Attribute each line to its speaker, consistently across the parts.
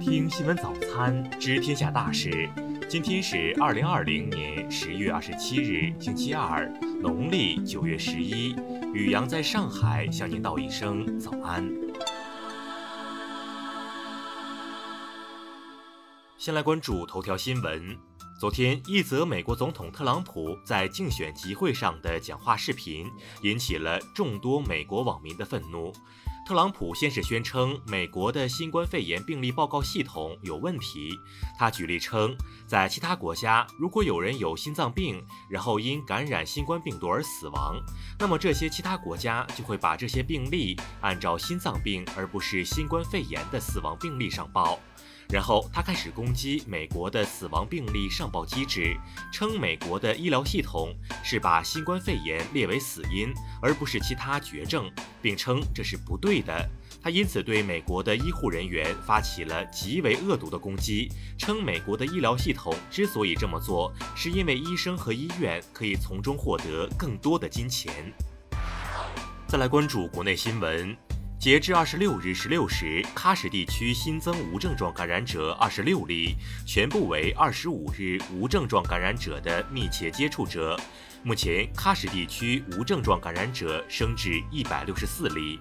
Speaker 1: 听新闻早餐，知天下大事。今天是二零二零年十月二十七日，星期二，农历九月十一。雨阳在上海向您道一声早安。先来关注头条新闻。昨天，一则美国总统特朗普在竞选集会上的讲话视频，引起了众多美国网民的愤怒。特朗普先是宣称美国的新冠肺炎病例报告系统有问题。他举例称，在其他国家，如果有人有心脏病，然后因感染新冠病毒而死亡，那么这些其他国家就会把这些病例按照心脏病而不是新冠肺炎的死亡病例上报。然后他开始攻击美国的死亡病例上报机制，称美国的医疗系统是把新冠肺炎列为死因，而不是其他绝症，并称这是不对的。他因此对美国的医护人员发起了极为恶毒的攻击，称美国的医疗系统之所以这么做，是因为医生和医院可以从中获得更多的金钱。再来关注国内新闻。截至二十六日十六时，喀什地区新增无症状感染者二十六例，全部为二十五日无症状感染者的密切接触者。目前，喀什地区无症状感染者升至一百六十四例。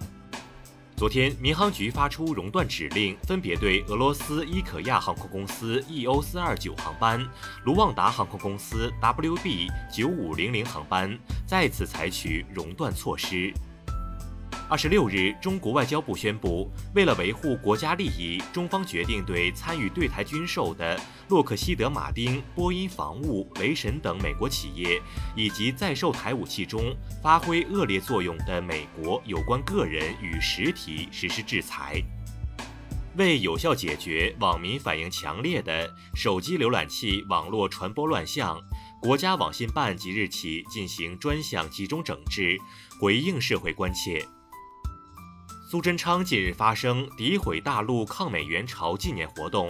Speaker 1: 昨天，民航局发出熔断指令，分别对俄罗斯伊可亚航空公司 EO 四二九航班、卢旺达航空公司 WB 九五零零航班再次采取熔断措施。二十六日，中国外交部宣布，为了维护国家利益，中方决定对参与对台军售的洛克希德马丁、波音防务、雷神等美国企业，以及在售台武器中发挥恶劣作用的美国有关个人与实体实施制裁。为有效解决网民反映强烈的手机浏览器网络传播乱象，国家网信办即日起进行专项集中整治，回应社会关切。苏贞昌近日发声诋毁大陆抗美援朝纪念活动，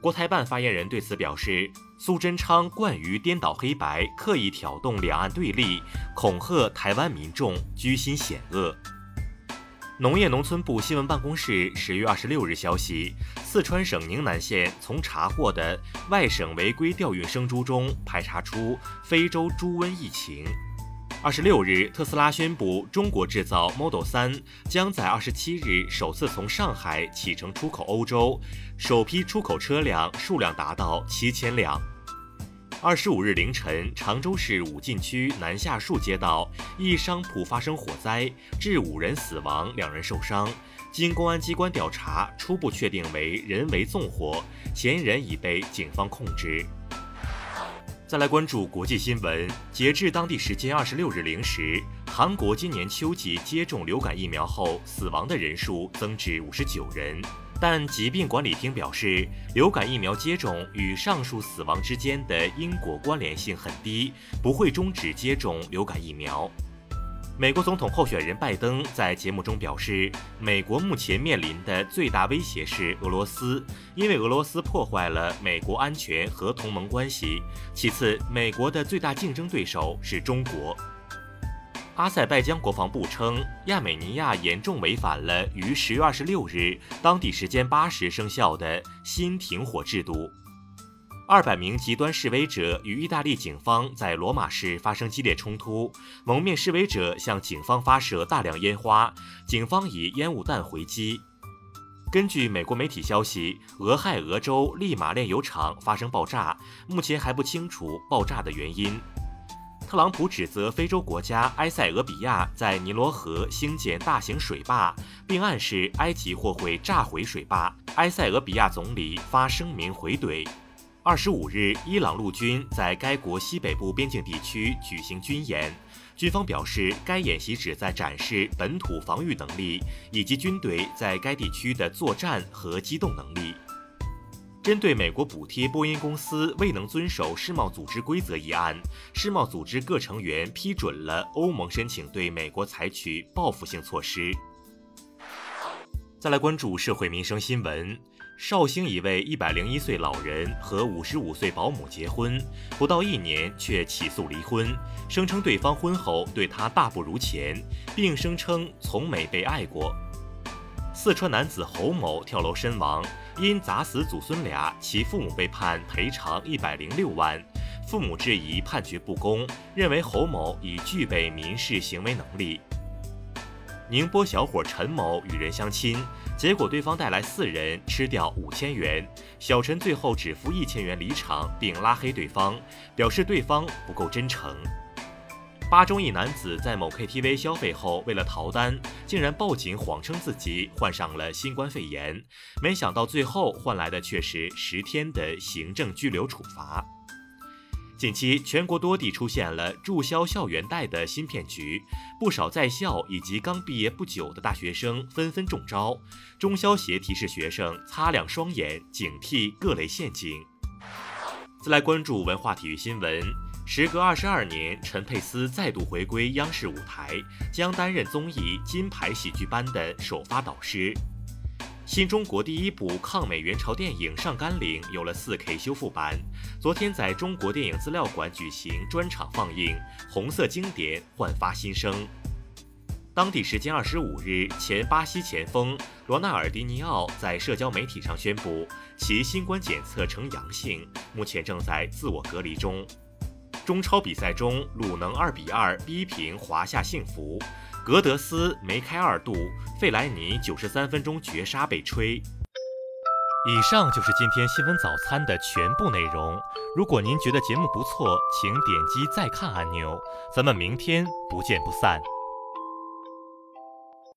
Speaker 1: 国台办发言人对此表示，苏贞昌惯于颠倒黑白，刻意挑动两岸对立，恐吓台湾民众，居心险恶。农业农村部新闻办公室十月二十六日消息，四川省宁南县从查获的外省违规调运生猪中排查出非洲猪瘟疫情。二十六日，特斯拉宣布，中国制造 Model 3将在二十七日首次从上海启程出口欧洲，首批出口车辆数量达到七千辆。二十五日凌晨，常州市武进区南下树街道一商铺发生火灾，致五人死亡，两人受伤。经公安机关调查，初步确定为人为纵火，嫌疑人已被警方控制。再来关注国际新闻。截至当地时间二十六日零时，韩国今年秋季接种流感疫苗后死亡的人数增至五十九人，但疾病管理厅表示，流感疫苗接种与上述死亡之间的因果关联性很低，不会终止接种流感疫苗。美国总统候选人拜登在节目中表示，美国目前面临的最大威胁是俄罗斯，因为俄罗斯破坏了美国安全和同盟关系。其次，美国的最大竞争对手是中国。阿塞拜疆国防部称，亚美尼亚严重违反了于十月二十六日当地时间八时生效的新停火制度。二百名极端示威者与意大利警方在罗马市发生激烈冲突，蒙面示威者向警方发射大量烟花，警方以烟雾弹回击。根据美国媒体消息，俄亥俄州利马炼油厂发生爆炸，目前还不清楚爆炸的原因。特朗普指责非洲国家埃塞俄比亚在尼罗河兴建大型水坝，并暗示埃及或会炸毁水坝。埃塞俄比亚总理发声明回怼。二十五日，伊朗陆军在该国西北部边境地区举行军演。军方表示，该演习旨在展示本土防御能力以及军队在该地区的作战和机动能力。针对美国补贴波音公司未能遵守世贸组织规则一案，世贸组织各成员批准了欧盟申请对美国采取报复性措施。再来关注社会民生新闻。绍兴一位一百零一岁老人和五十五岁保姆结婚不到一年，却起诉离婚，声称对方婚后对他大不如前，并声称从没被爱过。四川男子侯某跳楼身亡，因砸死祖孙俩，其父母被判赔偿一百零六万。父母质疑判决不公，认为侯某已具备民事行为能力。宁波小伙陈某与人相亲，结果对方带来四人，吃掉五千元。小陈最后只付一千元离场，并拉黑对方，表示对方不够真诚。巴中一男子在某 KTV 消费后，为了逃单，竟然报警，谎称自己患上了新冠肺炎，没想到最后换来的却是十天的行政拘留处罚。近期，全国多地出现了注销校园贷的新骗局，不少在校以及刚毕业不久的大学生纷纷中招。中消协提示学生擦亮双眼，警惕各类陷阱。再来关注文化体育新闻，时隔二十二年，陈佩斯再度回归央视舞台，将担任综艺《金牌喜剧班》的首发导师。新中国第一部抗美援朝电影《上甘岭》有了 4K 修复版，昨天在中国电影资料馆举行专场放映，红色经典焕发新生。当地时间二十五日，前巴西前锋罗纳尔迪尼奥在社交媒体上宣布，其新冠检测呈阳性，目前正在自我隔离中。中超比赛中，鲁能二比二逼平华夏幸福。格德斯梅开二度，费莱尼九十三分钟绝杀被吹。以上就是今天新闻早餐的全部内容。如果您觉得节目不错，请点击再看按钮。咱们明天不见不散。